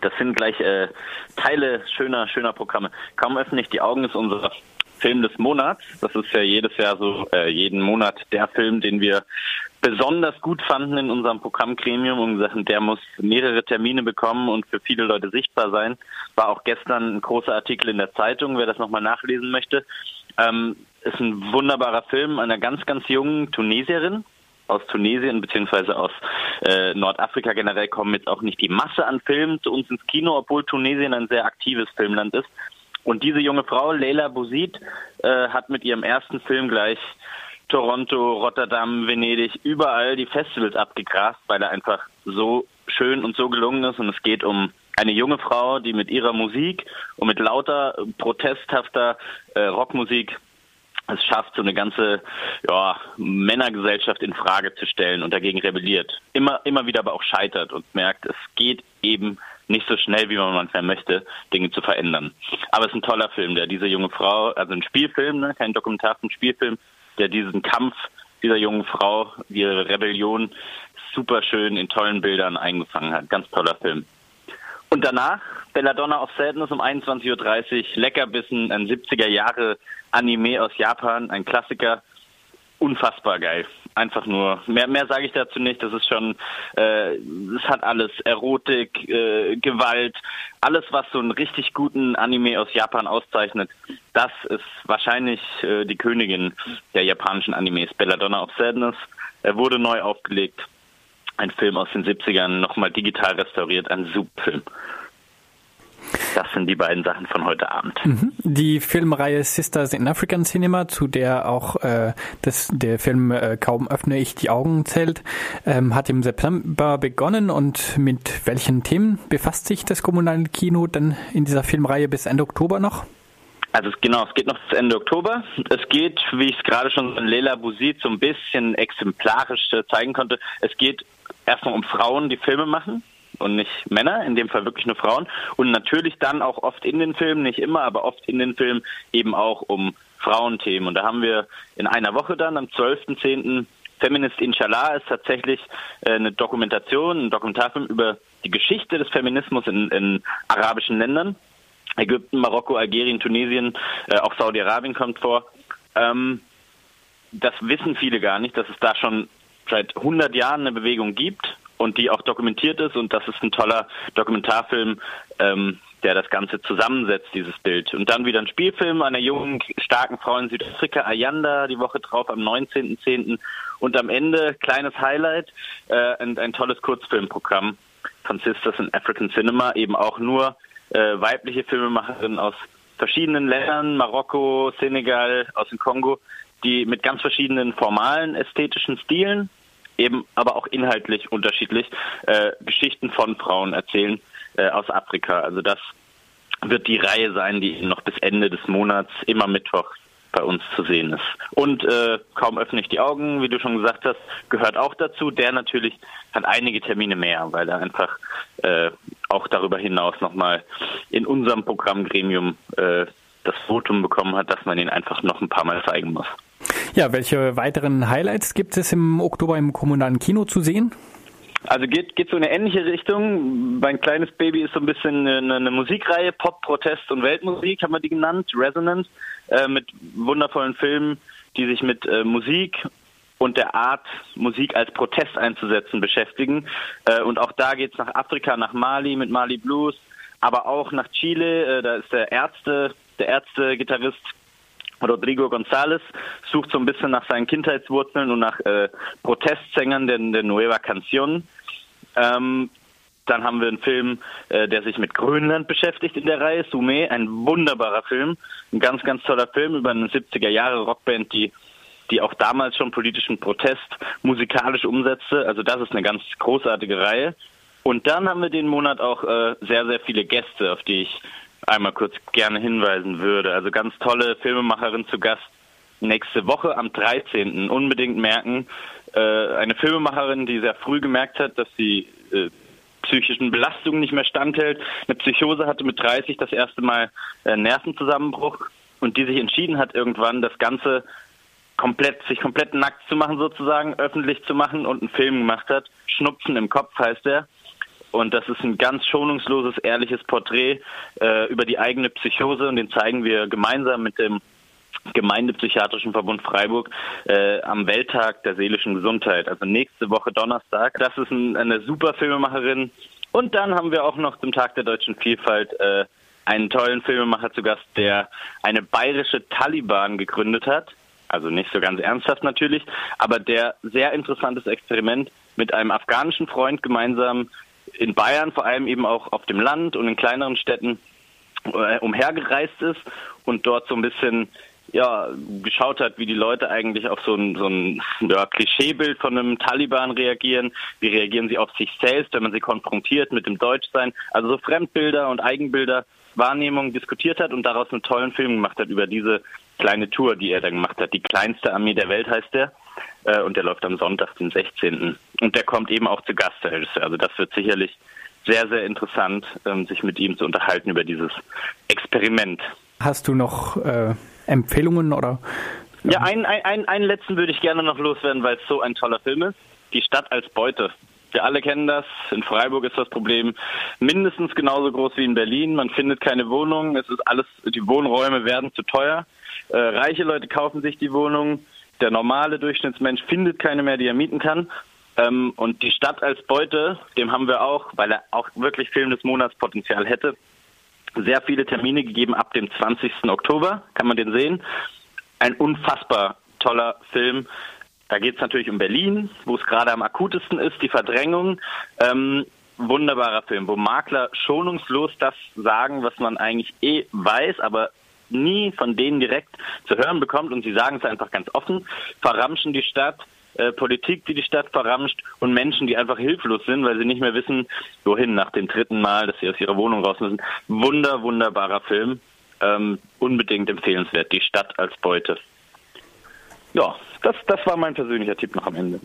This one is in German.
Das sind gleich äh, Teile schöner, schöner Programme. Kaum öffne ich die Augen ist unser Film des Monats. Das ist ja jedes Jahr so, äh, jeden Monat der Film, den wir besonders gut fanden in unserem Programmgremium und gesagt, der muss mehrere Termine bekommen und für viele Leute sichtbar sein. War auch gestern ein großer Artikel in der Zeitung, wer das nochmal nachlesen möchte. Ähm, ist ein wunderbarer Film einer ganz, ganz jungen Tunesierin, aus Tunesien beziehungsweise aus äh, Nordafrika generell kommen jetzt auch nicht die Masse an Filmen zu uns ins Kino, obwohl Tunesien ein sehr aktives Filmland ist. Und diese junge Frau, Leila Bouzid, äh, hat mit ihrem ersten Film gleich Toronto, Rotterdam, Venedig, überall die Festivals abgegrast, weil er einfach so schön und so gelungen ist. Und es geht um eine junge Frau, die mit ihrer Musik und mit lauter protesthafter äh, Rockmusik es schafft, so eine ganze ja, Männergesellschaft in Frage zu stellen und dagegen rebelliert. Immer, immer wieder aber auch scheitert und merkt, es geht eben nicht so schnell, wie man manchmal möchte, Dinge zu verändern. Aber es ist ein toller Film, der diese junge Frau, also ein Spielfilm, ne, kein Dokumentar, ein Spielfilm, der diesen Kampf dieser jungen Frau, ihre Rebellion super schön in tollen Bildern eingefangen hat. Ganz toller Film. Und danach Belladonna of Sadness um 21.30 Uhr, Leckerbissen, ein 70er Jahre Anime aus Japan, ein Klassiker. Unfassbar geil. Einfach nur. Mehr, mehr sage ich dazu nicht. Das ist schon, äh, es hat alles. Erotik, äh, Gewalt, alles, was so einen richtig guten Anime aus Japan auszeichnet. Das ist wahrscheinlich äh, die Königin der japanischen Animes. Belladonna of Sadness. Er wurde neu aufgelegt. Ein Film aus den 70ern, nochmal digital restauriert. Ein super Film. Das sind die beiden Sachen von heute Abend. Mhm. Die Filmreihe Sisters in African Cinema, zu der auch äh, das, der Film äh, Kaum öffne ich die Augen zählt, ähm, hat im September begonnen und mit welchen Themen befasst sich das kommunale Kino dann in dieser Filmreihe bis Ende Oktober noch? Also genau, es geht noch bis Ende Oktober. Es geht, wie ich es gerade schon in Lela Bouzid so ein bisschen exemplarisch äh, zeigen konnte, es geht erstmal um Frauen, die Filme machen und nicht Männer, in dem Fall wirklich nur Frauen. Und natürlich dann auch oft in den Filmen, nicht immer, aber oft in den Filmen eben auch um Frauenthemen. Und da haben wir in einer Woche dann am 12.10. Feminist Inshallah ist tatsächlich äh, eine Dokumentation, ein Dokumentarfilm über die Geschichte des Feminismus in, in arabischen Ländern. Ägypten, Marokko, Algerien, Tunesien, äh, auch Saudi-Arabien kommt vor. Ähm, das wissen viele gar nicht, dass es da schon seit 100 Jahren eine Bewegung gibt und die auch dokumentiert ist und das ist ein toller Dokumentarfilm, ähm, der das Ganze zusammensetzt, dieses Bild. Und dann wieder ein Spielfilm einer jungen, starken Frau in Südafrika, Ayanda, die Woche drauf am 19.10. Und am Ende, kleines Highlight, äh, ein, ein tolles Kurzfilmprogramm von Sisters in African Cinema, eben auch nur äh, weibliche Filmemacherinnen aus verschiedenen Ländern, Marokko, Senegal, aus dem Kongo, die mit ganz verschiedenen formalen ästhetischen Stilen eben aber auch inhaltlich unterschiedlich äh, Geschichten von Frauen erzählen äh, aus Afrika. Also das wird die Reihe sein, die noch bis Ende des Monats immer Mittwoch bei uns zu sehen ist. Und äh, kaum öffne ich die Augen, wie du schon gesagt hast, gehört auch dazu. Der natürlich hat einige Termine mehr, weil er einfach äh, auch darüber hinaus nochmal in unserem Programmgremium äh, das Votum bekommen hat, dass man ihn einfach noch ein paar Mal zeigen muss. Ja, welche weiteren Highlights gibt es im Oktober im kommunalen Kino zu sehen? Also geht, geht so in eine ähnliche Richtung. Mein kleines Baby ist so ein bisschen eine, eine Musikreihe, Pop, Protest und Weltmusik, haben wir die genannt, Resonance, äh, mit wundervollen Filmen, die sich mit äh, Musik und der Art, Musik als Protest einzusetzen, beschäftigen. Äh, und auch da geht es nach Afrika, nach Mali mit Mali Blues, aber auch nach Chile, äh, da ist der Ärzte, der Ärzte-Gitarrist Rodrigo González sucht so ein bisschen nach seinen Kindheitswurzeln und nach äh, Protestsängern der, der Nueva Canción. Ähm, dann haben wir einen Film, äh, der sich mit Grönland beschäftigt in der Reihe, Sume, ein wunderbarer Film, ein ganz, ganz toller Film über eine 70er Jahre Rockband, die die auch damals schon politischen Protest musikalisch umsetzte. Also das ist eine ganz großartige Reihe. Und dann haben wir den Monat auch äh, sehr, sehr viele Gäste, auf die ich einmal kurz gerne hinweisen würde. Also ganz tolle Filmemacherin zu Gast nächste Woche am 13. Unbedingt merken. Äh, eine Filmemacherin, die sehr früh gemerkt hat, dass sie äh, psychischen Belastungen nicht mehr standhält, eine Psychose hatte mit 30 das erste Mal äh, Nervenzusammenbruch und die sich entschieden hat, irgendwann das Ganze komplett, sich komplett nackt zu machen sozusagen, öffentlich zu machen und einen Film gemacht hat. Schnupfen im Kopf heißt er Und das ist ein ganz schonungsloses, ehrliches Porträt äh, über die eigene Psychose und den zeigen wir gemeinsam mit dem Gemeindepsychiatrischen Verbund Freiburg äh, am Welttag der seelischen Gesundheit, also nächste Woche Donnerstag. Das ist ein, eine super Filmemacherin. Und dann haben wir auch noch zum Tag der deutschen Vielfalt äh, einen tollen Filmemacher zu Gast, der eine bayerische Taliban gegründet hat. Also nicht so ganz ernsthaft natürlich, aber der sehr interessantes Experiment mit einem afghanischen Freund gemeinsam in Bayern, vor allem eben auch auf dem Land und in kleineren Städten äh, umhergereist ist und dort so ein bisschen ja, geschaut hat, wie die Leute eigentlich auf so ein, so ein ja, Klischeebild von einem Taliban reagieren. Wie reagieren sie auf sich selbst, wenn man sie konfrontiert mit dem Deutschsein? Also so Fremdbilder und Eigenbilder, Wahrnehmungen diskutiert hat und daraus einen tollen Film gemacht hat über diese kleine Tour, die er da gemacht hat. Die kleinste Armee der Welt heißt der. Äh, und der läuft am Sonntag, den 16. Und der kommt eben auch zu Gast, der Regisseur. Also das wird sicherlich sehr, sehr interessant, ähm, sich mit ihm zu unterhalten über dieses Experiment. Hast du noch äh, Empfehlungen oder? Ja, einen, einen, einen letzten würde ich gerne noch loswerden, weil es so ein toller Film ist. Die Stadt als Beute. Wir alle kennen das. In Freiburg ist das Problem mindestens genauso groß wie in Berlin. Man findet keine Wohnung. Es ist alles, die Wohnräume werden zu teuer. Äh, reiche Leute kaufen sich die Wohnungen. Der normale Durchschnittsmensch findet keine mehr, die er mieten kann. Ähm, und die Stadt als Beute, dem haben wir auch, weil er auch wirklich Film des Monats Potenzial hätte, sehr viele Termine gegeben ab dem 20. Oktober, kann man den sehen. Ein unfassbar toller Film. Da geht es natürlich um Berlin, wo es gerade am akutesten ist, die Verdrängung. Ähm, wunderbarer Film, wo Makler schonungslos das sagen, was man eigentlich eh weiß, aber nie von denen direkt zu hören bekommt und sie sagen es einfach ganz offen, verramschen die Stadt, äh, Politik, die die Stadt verramscht und Menschen, die einfach hilflos sind, weil sie nicht mehr wissen, wohin nach dem dritten Mal, dass sie aus ihrer Wohnung raus müssen. Wunder, wunderbarer Film. Ähm, unbedingt empfehlenswert. Die Stadt als Beute. Ja, das, das war mein persönlicher Tipp noch am Ende.